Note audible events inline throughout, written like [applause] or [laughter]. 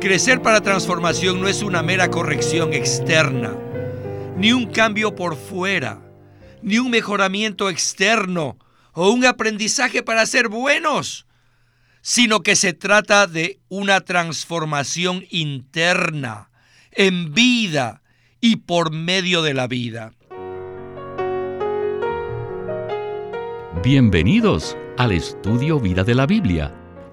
Crecer para transformación no es una mera corrección externa, ni un cambio por fuera, ni un mejoramiento externo o un aprendizaje para ser buenos, sino que se trata de una transformación interna, en vida y por medio de la vida. Bienvenidos al estudio Vida de la Biblia,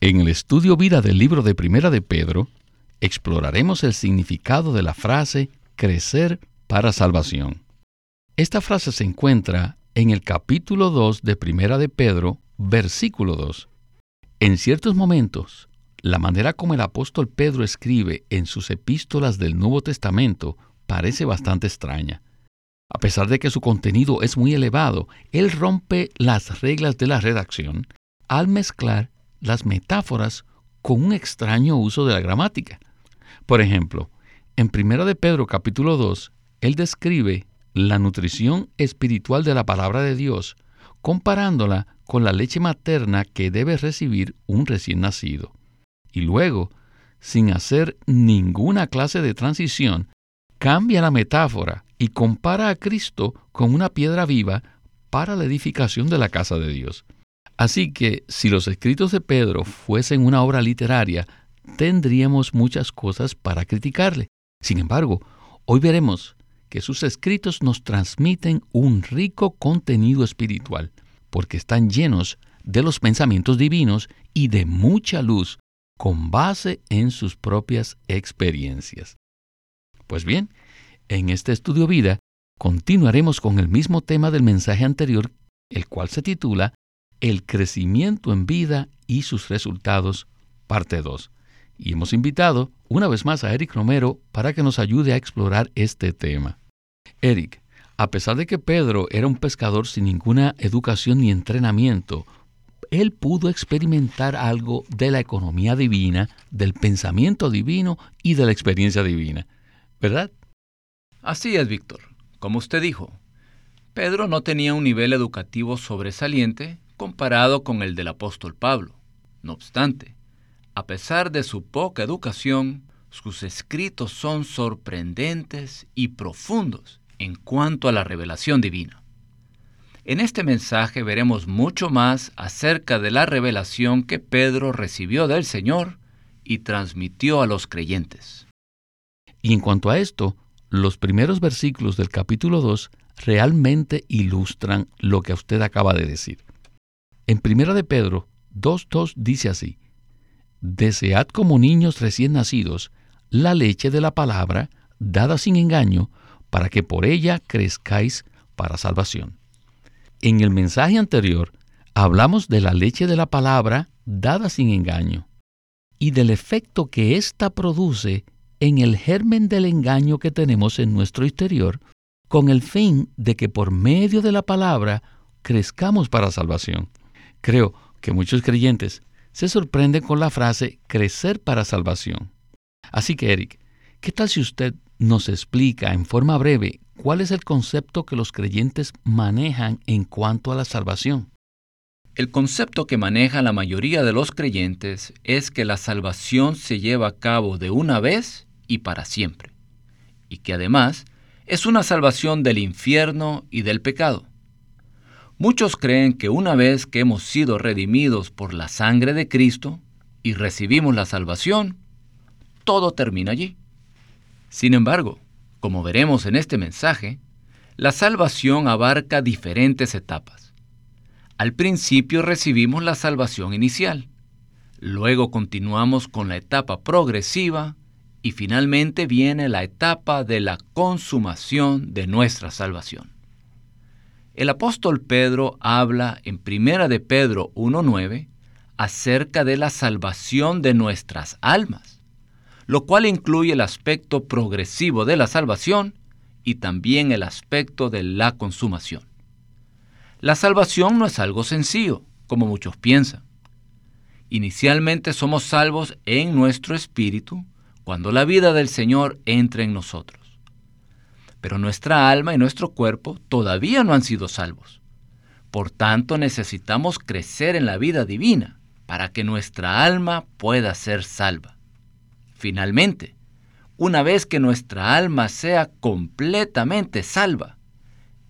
en el Estudio Vida del libro de Primera de Pedro, exploraremos el significado de la frase crecer para salvación. Esta frase se encuentra en el capítulo 2 de Primera de Pedro, versículo 2. En ciertos momentos, la manera como el apóstol Pedro escribe en sus epístolas del Nuevo Testamento parece bastante extraña. A pesar de que su contenido es muy elevado, él rompe las reglas de la redacción al mezclar las metáforas con un extraño uso de la gramática. Por ejemplo, en 1 de Pedro capítulo 2, él describe la nutrición espiritual de la palabra de Dios, comparándola con la leche materna que debe recibir un recién nacido. Y luego, sin hacer ninguna clase de transición, cambia la metáfora y compara a Cristo con una piedra viva para la edificación de la casa de Dios. Así que si los escritos de Pedro fuesen una obra literaria, tendríamos muchas cosas para criticarle. Sin embargo, hoy veremos que sus escritos nos transmiten un rico contenido espiritual, porque están llenos de los pensamientos divinos y de mucha luz con base en sus propias experiencias. Pues bien, en este estudio vida continuaremos con el mismo tema del mensaje anterior, el cual se titula El crecimiento en vida y sus resultados, parte 2. Y hemos invitado una vez más a Eric Romero para que nos ayude a explorar este tema. Eric, a pesar de que Pedro era un pescador sin ninguna educación ni entrenamiento, él pudo experimentar algo de la economía divina, del pensamiento divino y de la experiencia divina. ¿Verdad? Así es, Víctor. Como usted dijo, Pedro no tenía un nivel educativo sobresaliente comparado con el del apóstol Pablo. No obstante, a pesar de su poca educación, sus escritos son sorprendentes y profundos en cuanto a la revelación divina. En este mensaje veremos mucho más acerca de la revelación que Pedro recibió del Señor y transmitió a los creyentes. Y en cuanto a esto, los primeros versículos del capítulo 2 realmente ilustran lo que usted acaba de decir. En primera de Pedro 2.2 dice así, Desead como niños recién nacidos la leche de la palabra, dada sin engaño, para que por ella crezcáis para salvación. En el mensaje anterior hablamos de la leche de la palabra dada sin engaño y del efecto que ésta produce en el germen del engaño que tenemos en nuestro exterior, con el fin de que por medio de la palabra crezcamos para salvación. Creo que muchos creyentes se sorprenden con la frase crecer para salvación. Así que, Eric, ¿qué tal si usted nos explica en forma breve cuál es el concepto que los creyentes manejan en cuanto a la salvación. El concepto que maneja la mayoría de los creyentes es que la salvación se lleva a cabo de una vez y para siempre, y que además es una salvación del infierno y del pecado. Muchos creen que una vez que hemos sido redimidos por la sangre de Cristo y recibimos la salvación, todo termina allí. Sin embargo, como veremos en este mensaje, la salvación abarca diferentes etapas. Al principio recibimos la salvación inicial, luego continuamos con la etapa progresiva y finalmente viene la etapa de la consumación de nuestra salvación. El apóstol Pedro habla en 1 de Pedro 1.9 acerca de la salvación de nuestras almas lo cual incluye el aspecto progresivo de la salvación y también el aspecto de la consumación. La salvación no es algo sencillo, como muchos piensan. Inicialmente somos salvos en nuestro espíritu cuando la vida del Señor entra en nosotros. Pero nuestra alma y nuestro cuerpo todavía no han sido salvos. Por tanto, necesitamos crecer en la vida divina para que nuestra alma pueda ser salva. Finalmente, una vez que nuestra alma sea completamente salva,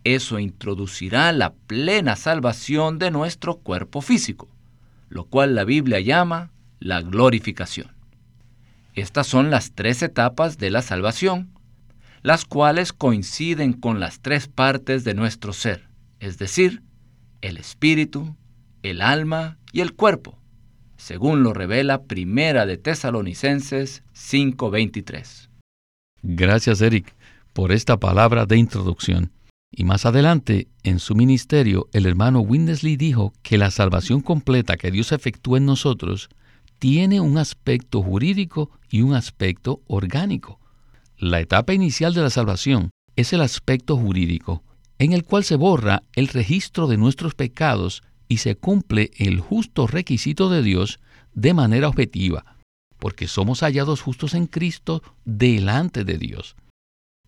eso introducirá la plena salvación de nuestro cuerpo físico lo cual la Biblia llama la glorificación. Estas son las tres etapas de la salvación, las cuales coinciden con las tres partes de nuestro ser, es decir, el espíritu, el alma y el cuerpo, según lo revela Primera de Tesalonicenses 5:23. Gracias, Eric, por esta palabra de introducción. Y más adelante, en su ministerio, el hermano Winnesley dijo que la salvación completa que Dios efectúa en nosotros tiene un aspecto jurídico y un aspecto orgánico. La etapa inicial de la salvación es el aspecto jurídico, en el cual se borra el registro de nuestros pecados y se cumple el justo requisito de Dios de manera objetiva, porque somos hallados justos en Cristo delante de Dios.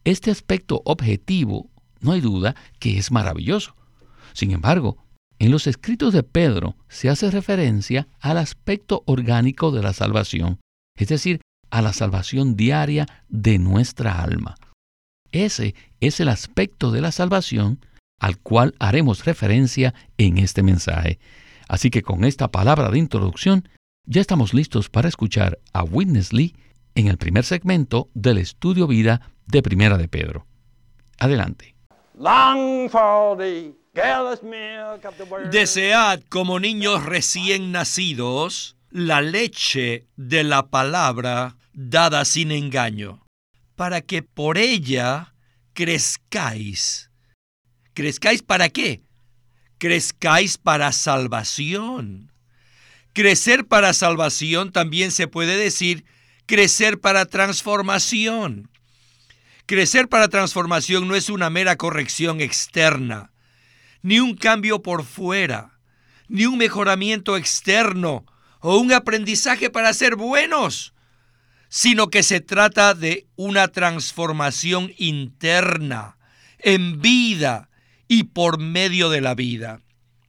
Este aspecto objetivo no hay duda que es maravilloso. Sin embargo, en los escritos de Pedro se hace referencia al aspecto orgánico de la salvación, es decir, a la salvación diaria de nuestra alma. Ese es el aspecto de la salvación al cual haremos referencia en este mensaje. Así que con esta palabra de introducción, ya estamos listos para escuchar a Witness Lee en el primer segmento del estudio vida de Primera de Pedro. Adelante. Desead como niños recién nacidos la leche de la palabra dada sin engaño, para que por ella crezcáis. ¿Crezcáis para qué? Crezcáis para salvación. Crecer para salvación también se puede decir crecer para transformación. Crecer para transformación no es una mera corrección externa, ni un cambio por fuera, ni un mejoramiento externo o un aprendizaje para ser buenos, sino que se trata de una transformación interna, en vida y por medio de la vida.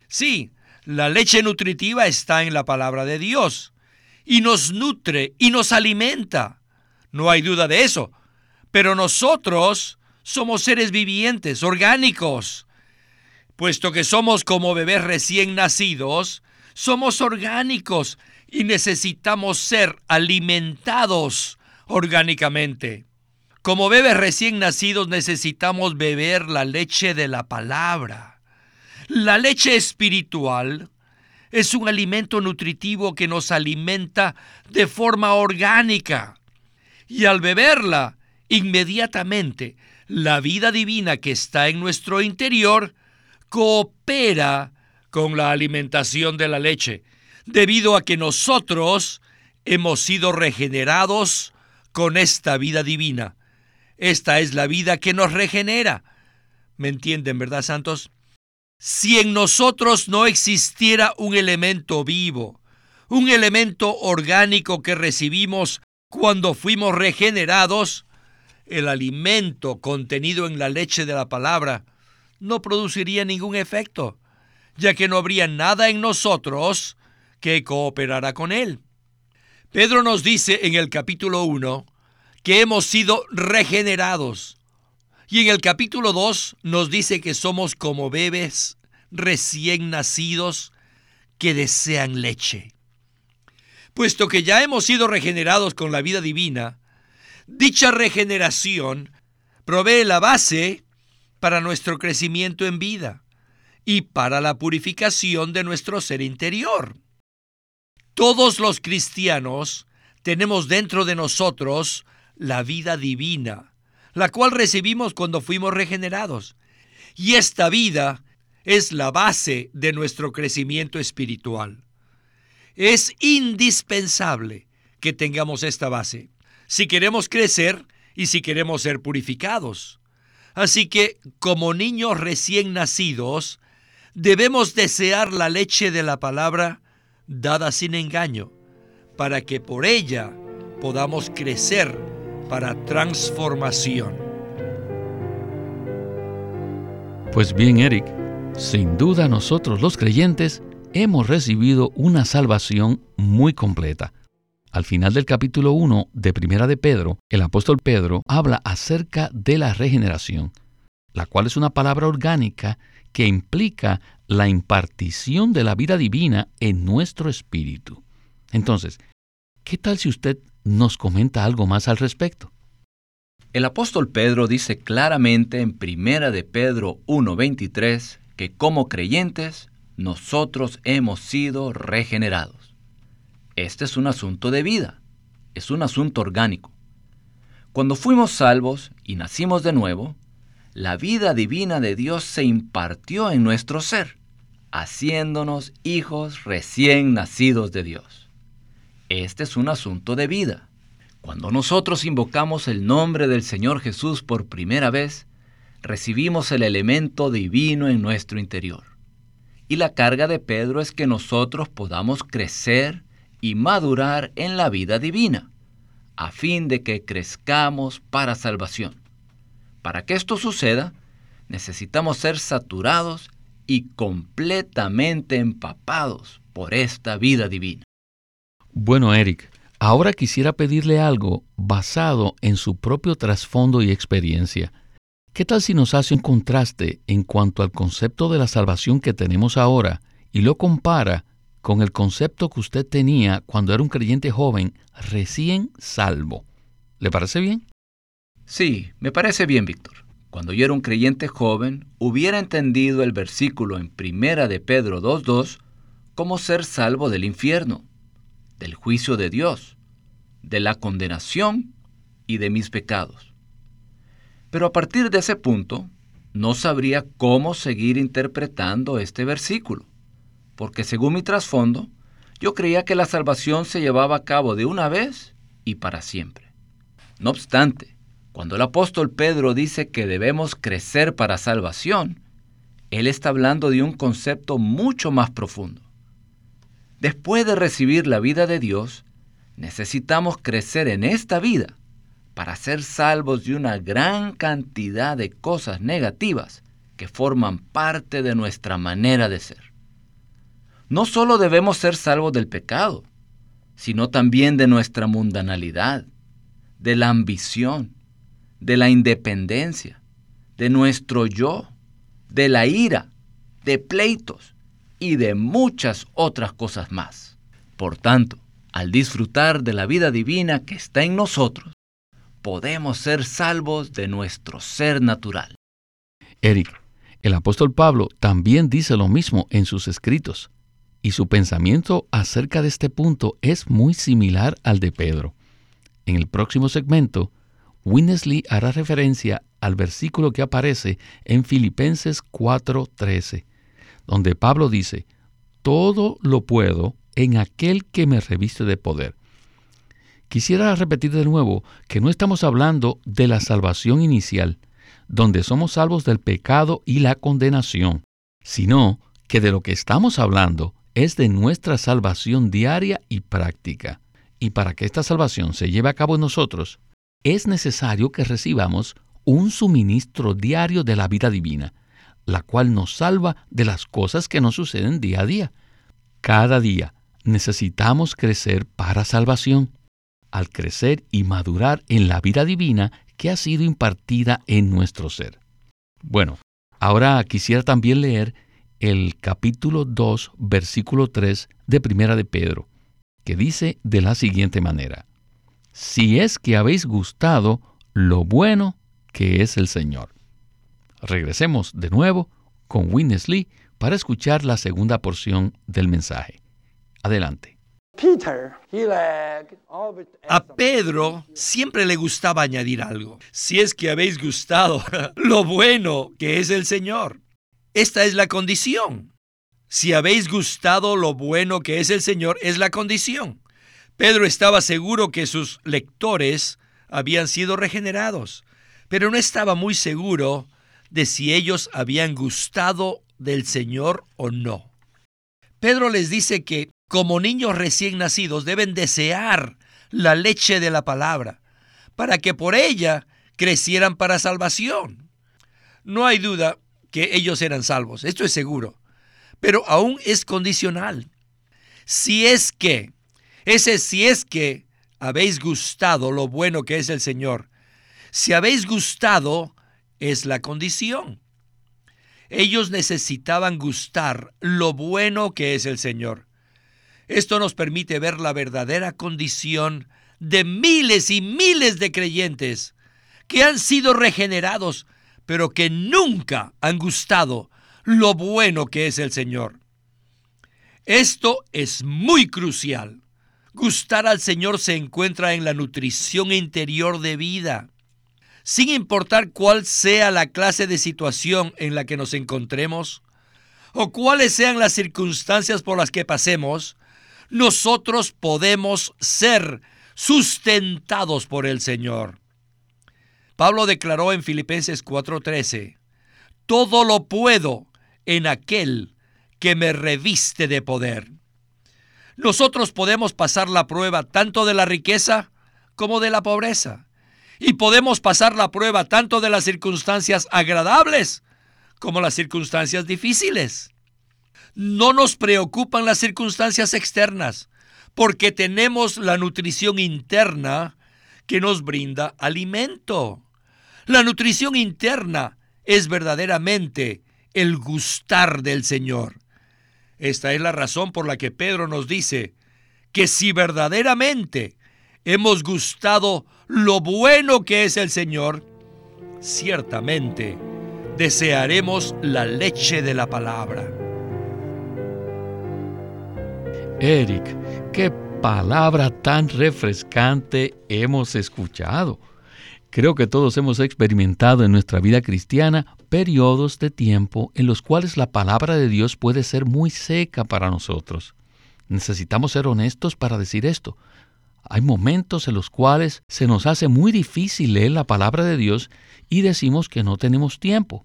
Sí, la leche nutritiva está en la palabra de Dios y nos nutre y nos alimenta. No hay duda de eso pero nosotros somos seres vivientes, orgánicos. Puesto que somos como bebés recién nacidos, somos orgánicos y necesitamos ser alimentados orgánicamente. Como bebés recién nacidos necesitamos beber la leche de la palabra. La leche espiritual es un alimento nutritivo que nos alimenta de forma orgánica. Y al beberla, inmediatamente la vida divina que está en nuestro interior coopera con la alimentación de la leche, debido a que nosotros hemos sido regenerados con esta vida divina. Esta es la vida que nos regenera. ¿Me entienden, verdad, santos? Si en nosotros no existiera un elemento vivo, un elemento orgánico que recibimos cuando fuimos regenerados, el alimento contenido en la leche de la palabra no produciría ningún efecto, ya que no habría nada en nosotros que cooperara con él. Pedro nos dice en el capítulo 1 que hemos sido regenerados. Y en el capítulo 2 nos dice que somos como bebés recién nacidos que desean leche. Puesto que ya hemos sido regenerados con la vida divina, Dicha regeneración provee la base para nuestro crecimiento en vida y para la purificación de nuestro ser interior. Todos los cristianos tenemos dentro de nosotros la vida divina, la cual recibimos cuando fuimos regenerados. Y esta vida es la base de nuestro crecimiento espiritual. Es indispensable que tengamos esta base. si queremos crecer y si queremos ser purificados. Así que, como niños recién nacidos, debemos desear la leche de la palabra dada sin engaño, para que por ella podamos crecer para transformación. Pues bien, Eric, sin duda nosotros los creyentes hemos recibido una salvación muy completa. Al final del capítulo 1 de Primera de Pedro, el apóstol Pedro habla acerca de la regeneración, la cual es una palabra orgánica que implica la impartición de la vida divina en nuestro espíritu. Entonces, ¿qué tal si usted nos comenta algo más al respecto? El apóstol Pedro dice claramente en Primera de Pedro 1:23 que como creyentes nosotros hemos sido regenerados. Este es un asunto de vida, es un asunto orgánico. Cuando fuimos salvos y nacimos de nuevo, la vida divina de Dios se impartió en nuestro ser, haciéndonos hijos recién nacidos de Dios. Este es un asunto de vida. Cuando nosotros invocamos el nombre del Señor Jesús por primera vez, recibimos el elemento divino en nuestro interior. Y la carga de Pedro es que nosotros podamos crecer y madurar en la vida divina, a fin de que crezcamos para salvación. Para que esto suceda, necesitamos ser saturados y completamente empapados por esta vida divina. Bueno, Eric, ahora quisiera pedirle algo basado en su propio trasfondo y experiencia. ¿Qué tal si nos hace un contraste en cuanto al concepto de la salvación que tenemos ahora y lo compara con el concepto que usted tenía cuando era un creyente joven recién salvo? ¿Le parece bien? Sí, me parece bien, Víctor. Cuando yo era un creyente joven, hubiera entendido el versículo en Primera de Pedro 2.2 como ser salvo del infierno, del juicio de Dios, de la condenación y de mis pecados. Pero a partir de ese punto, no sabría cómo seguir interpretando este versículo, porque según mi trasfondo, yo creía que la salvación se llevaba a cabo de una vez y para siempre. No obstante, cuando el apóstol Pedro dice que debemos crecer para salvación, él está hablando de un concepto mucho más profundo. Después de recibir la vida de Dios, necesitamos crecer en esta vida para ser salvos de una gran cantidad de cosas negativas que forman parte de nuestra manera de ser. No solo debemos ser salvos del pecado, sino también de nuestra mundanalidad, de la ambición, de la independencia, de nuestro yo, de la ira, de pleitos y de muchas otras cosas más. Por tanto, al disfrutar de la vida divina que está en nosotros, podemos ser salvos de nuestro ser natural. Eric, el apóstol Pablo también dice lo mismo en sus escritos, y su pensamiento acerca de este punto es muy similar al de Pedro. En el próximo segmento Winnesley hará referencia al versículo que aparece en Filipenses 4:13, donde Pablo dice, Todo lo puedo en aquel que me reviste de poder. Quisiera repetir de nuevo que no estamos hablando de la salvación inicial, donde somos salvos del pecado y la condenación, sino que de lo que estamos hablando es de nuestra salvación diaria y práctica. Y para que esta salvación se lleve a cabo en nosotros, es necesario que recibamos un suministro diario de la vida divina, la cual nos salva de las cosas que nos suceden día a día. Cada día necesitamos crecer para salvación, al crecer y madurar en la vida divina que ha sido impartida en nuestro ser. Bueno, ahora quisiera también leer el capítulo 2, versículo 3 de Primera de Pedro, que dice de la siguiente manera: si es que habéis gustado lo bueno que es el Señor. Regresemos de nuevo con Winnesley para escuchar la segunda porción del mensaje. Adelante. A Pedro siempre le gustaba añadir algo. Si es que habéis gustado [laughs] lo bueno que es el Señor. Esta es la condición. Si habéis gustado lo bueno que es el Señor, es la condición. Pedro estaba seguro que sus lectores habían sido regenerados, pero no estaba muy seguro de si ellos habían gustado del Señor o no. Pedro les dice que como niños recién nacidos deben desear la leche de la palabra, para que por ella crecieran para salvación. No hay duda que ellos eran salvos, esto es seguro, pero aún es condicional. Si es que, ese si es que habéis gustado lo bueno que es el Señor, si habéis gustado es la condición. Ellos necesitaban gustar lo bueno que es el Señor. Esto nos permite ver la verdadera condición de miles y miles de creyentes que han sido regenerados, pero que nunca han gustado lo bueno que es el Señor. Esto es muy crucial. Gustar al Señor se encuentra en la nutrición interior de vida. Sin importar cuál sea la clase de situación en la que nos encontremos, o cuáles sean las circunstancias por las que pasemos, nosotros podemos ser sustentados por el Señor. Pablo declaró en Filipenses 4:13, todo lo puedo en aquel que me reviste de poder. Nosotros podemos pasar la prueba tanto de la riqueza como de la pobreza. Y podemos pasar la prueba tanto de las circunstancias agradables como las circunstancias difíciles. No nos preocupan las circunstancias externas, porque tenemos la nutrición interna que nos brinda alimento. La nutrición interna es verdaderamente el gustar del Señor. Esta es la razón por la que Pedro nos dice que si verdaderamente hemos gustado lo bueno que es el Señor, ciertamente desearemos la leche de la palabra. Eric, qué palabra tan refrescante hemos escuchado. Creo que todos hemos experimentado en nuestra vida cristiana periodos de tiempo en los cuales la palabra de Dios puede ser muy seca para nosotros. Necesitamos ser honestos para decir esto. Hay momentos en los cuales se nos hace muy difícil leer la palabra de Dios y decimos que no tenemos tiempo.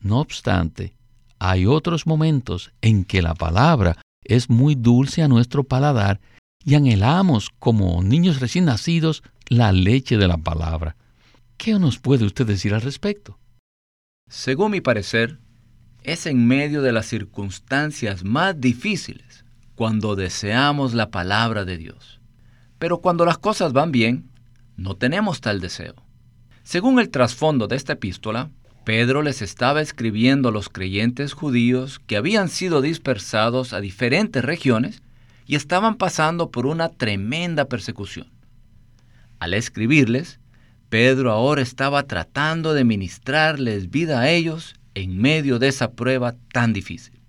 No obstante, hay otros momentos en que la palabra es muy dulce a nuestro paladar y anhelamos, como niños recién nacidos, la leche de la palabra. ¿Qué nos puede usted decir al respecto? Según mi parecer, es en medio de las circunstancias más difíciles cuando deseamos la palabra de Dios. Pero cuando las cosas van bien, no tenemos tal deseo. Según el trasfondo de esta epístola, Pedro les estaba escribiendo a los creyentes judíos que habían sido dispersados a diferentes regiones y estaban pasando por una tremenda persecución. Al escribirles, Pedro ahora estaba tratando de ministrarles vida a ellos en medio de esa prueba tan difícil.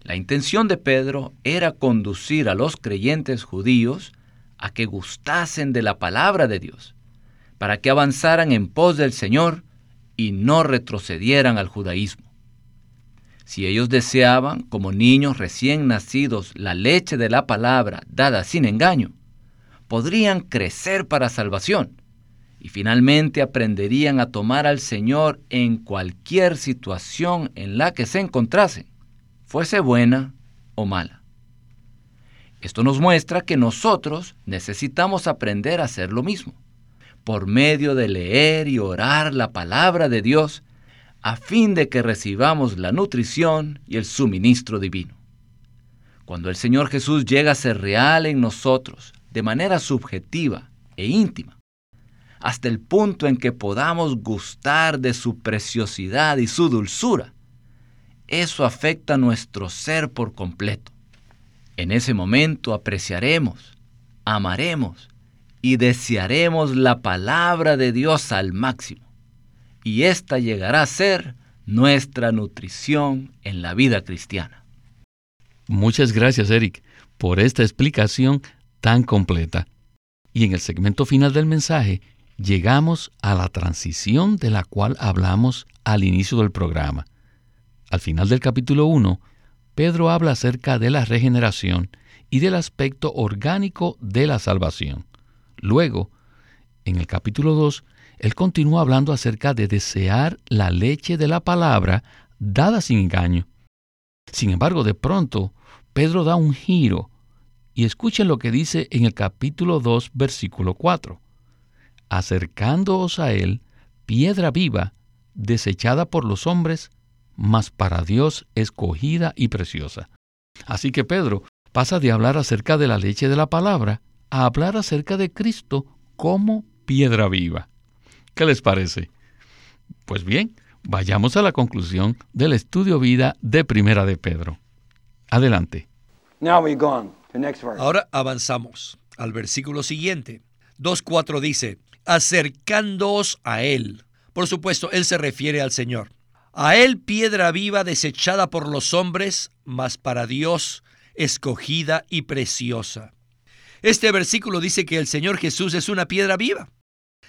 La intención de Pedro era conducir a los creyentes judíos a que gustasen de la palabra de Dios, para que avanzaran en pos del Señor y no retrocedieran al judaísmo. Si ellos deseaban, como niños recién nacidos, la leche de la palabra dada sin engaño, podrían crecer para salvación y finalmente aprenderían a tomar al Señor en cualquier situación en la que se encontrasen, fuese buena o mala. Esto nos muestra que nosotros necesitamos aprender a hacer lo mismo por medio de leer y orar la palabra de Dios, a fin de que recibamos la nutrición y el suministro divino. Cuando el Señor Jesús llega a ser real en nosotros, de manera subjetiva e íntima, hasta el punto en que podamos gustar de su preciosidad y su dulzura, eso afecta nuestro ser por completo. En ese momento apreciaremos, amaremos y desearemos la palabra de Dios al máximo. Y esta llegará a ser nuestra nutrición en la vida cristiana. Muchas gracias, Eric, por esta explicación tan completa. Y en el segmento final del mensaje llegamos a la transición de la cual hablamos al inicio del programa. Al final del capítulo 1, Pedro habla acerca de la regeneración y del aspecto orgánico de la salvación. Luego, en el capítulo 2, él continúa hablando acerca de desear la leche de la palabra dada sin engaño. Sin embargo, de pronto, Pedro da un giro y escuchen lo que dice en el capítulo 2, versículo 4. Acercándoos a él, piedra viva, desechada por los hombres, mas para Dios escogida y preciosa. Así que Pedro pasa de hablar acerca de la leche de la palabra a hablar acerca de Cristo como piedra viva. ¿Qué les parece? Pues bien, vayamos a la conclusión del estudio vida de Primera de Pedro. Adelante. Ahora avanzamos al versículo siguiente. 2.4 dice, acercándoos a Él. Por supuesto, Él se refiere al Señor. A Él piedra viva desechada por los hombres, mas para Dios escogida y preciosa. Este versículo dice que el Señor Jesús es una piedra viva.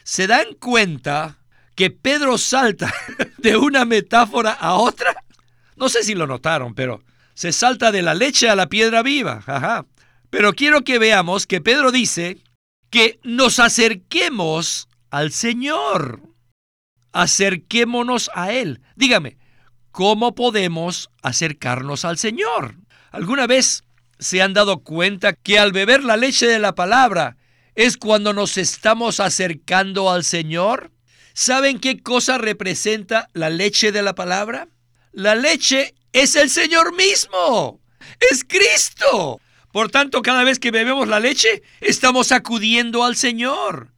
¿Se dan cuenta que Pedro salta [laughs] de una metáfora a otra? No sé si lo notaron, pero se salta de la leche a la piedra viva. Pero quiero que veamos que Pedro dice que nos acerquemos al Señor acerquémonos a Él. Dígame, ¿cómo podemos acercarnos al Señor? ¿Alguna vez se han dado cuenta que al beber la leche de la palabra es cuando nos estamos acercando al Señor? ¿Saben qué cosa representa la leche de la palabra? La leche es el Señor mismo. Es Cristo. Por tanto, cada vez que bebemos la leche, estamos acudiendo al Señor,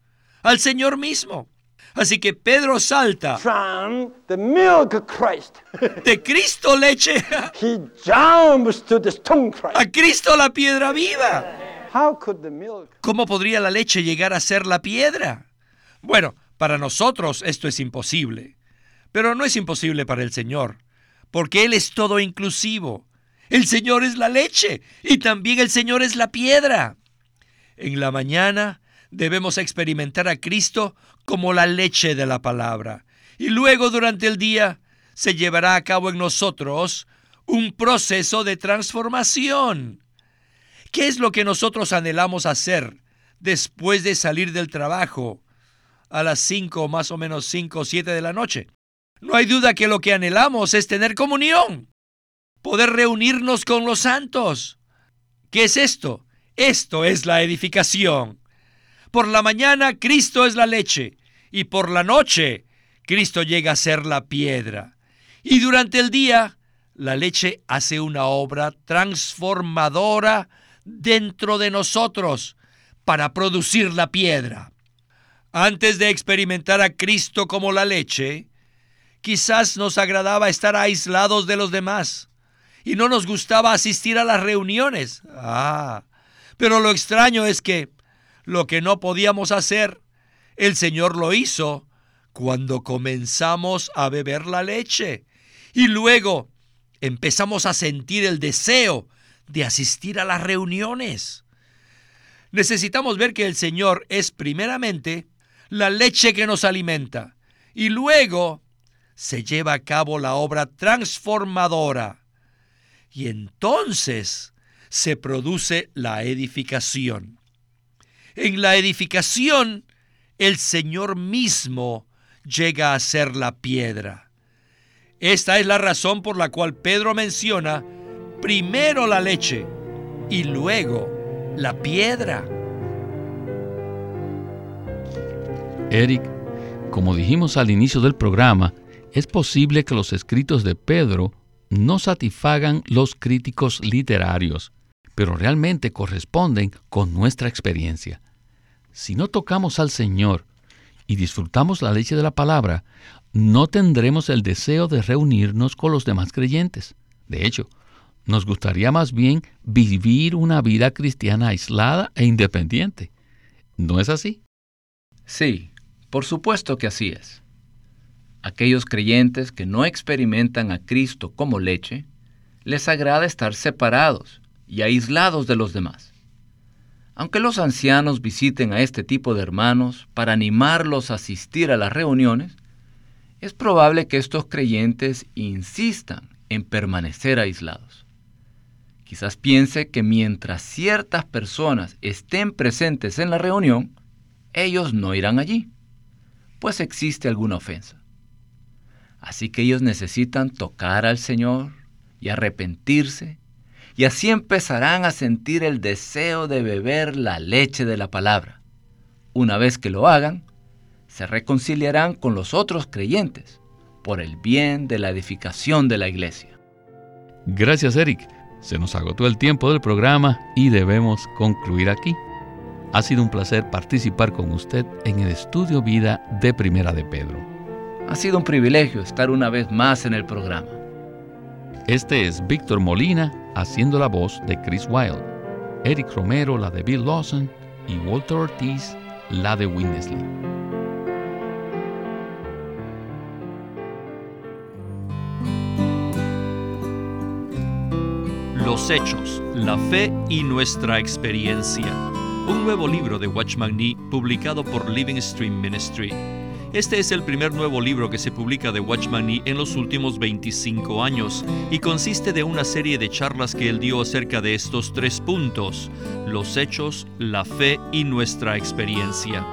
al Señor mismo. Así que Pedro salta de Cristo leche [laughs] a Cristo la piedra viva. ¿Cómo podría la leche llegar a ser la piedra? Bueno, para nosotros esto es imposible, pero no es imposible para el Señor, porque Él es todo inclusivo. El Señor es la leche y también el Señor es la piedra. En la mañana debemos experimentar a Cristo como la leche de la palabra. Y luego durante el día se llevará a cabo en nosotros un proceso de transformación. ¿Qué es lo que nosotros anhelamos hacer después de salir del trabajo a las 5 más o menos 5 o 7 de la noche? No hay duda que lo que anhelamos es tener comunión, poder reunirnos con los santos. ¿Qué es esto? Esto es la edificación. Por la mañana Cristo es la leche y por la noche Cristo llega a ser la piedra. Y durante el día la leche hace una obra transformadora dentro de nosotros para producir la piedra. Antes de experimentar a Cristo como la leche, quizás nos agradaba estar aislados de los demás y no nos gustaba asistir a las reuniones. Ah, pero lo extraño es que lo que no podíamos hacer, el Señor lo hizo cuando comenzamos a beber la leche. Y luego empezamos a sentir el deseo de asistir a las reuniones. Necesitamos ver que el Señor es primeramente la leche que nos alimenta y luego se lleva a cabo la obra transformadora. Y entonces se produce la edificación. En la edificación, el Señor mismo llega a ser la piedra. Esta es la razón por la cual Pedro menciona primero la leche y luego la piedra. Eric, como dijimos al inicio del programa, es posible que los escritos de Pedro no satisfagan los críticos literarios, pero realmente corresponden con nuestra experiencia. Si no tocamos al Señor y disfrutamos la leche de la palabra, no tendremos el deseo de reunirnos con los demás creyentes. De hecho, nos gustaría más bien vivir una vida cristiana aislada e independiente. ¿No es así? Sí, por supuesto que así es. Aquellos creyentes que no experimentan a Cristo como leche, les agrada estar separados y aislados de los demás. Aunque los ancianos visiten a este tipo de hermanos para animarlos a asistir a las reuniones, es probable que estos creyentes insistan en permanecer aislados. Quizás piense que mientras ciertas personas estén presentes en la reunión, ellos no irán allí, pues existe alguna ofensa. Así que ellos necesitan tocar al Señor y arrepentirse, y así empezarán a sentir el deseo de beber la leche de la palabra. Una vez que lo hagan, se reconciliarán con los otros creyentes por el bien de la edificación de la iglesia. Gracias, Eric. Se nos agotó el tiempo del programa y debemos concluir aquí. Ha sido un placer participar con usted en el estudio vida de Primera de Pedro. Ha sido un privilegio estar una vez más en el programa. Este es Víctor Molina haciendo la voz de Chris Wilde, Eric Romero la de Bill Lawson y Walter Ortiz la de Winnesley. Los Hechos, la Fe y nuestra experiencia. Un nuevo libro de Watchman Nee publicado por Living Stream Ministry. Este es el primer nuevo libro que se publica de Watchman Nee en los últimos 25 años y consiste de una serie de charlas que él dio acerca de estos tres puntos, los hechos, la fe y nuestra experiencia.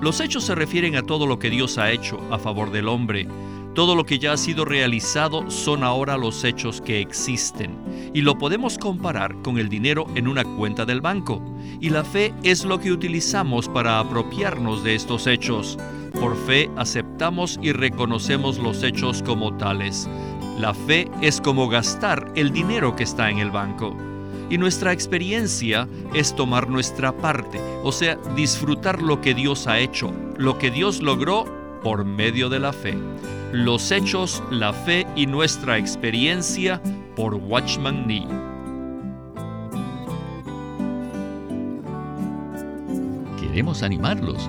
Los hechos se refieren a todo lo que Dios ha hecho a favor del hombre. Todo lo que ya ha sido realizado son ahora los hechos que existen y lo podemos comparar con el dinero en una cuenta del banco. Y la fe es lo que utilizamos para apropiarnos de estos hechos. Por fe aceptamos y reconocemos los hechos como tales. La fe es como gastar el dinero que está en el banco. Y nuestra experiencia es tomar nuestra parte, o sea, disfrutar lo que Dios ha hecho, lo que Dios logró por medio de la fe. Los hechos, la fe y nuestra experiencia por Watchman Nee. Queremos animarlos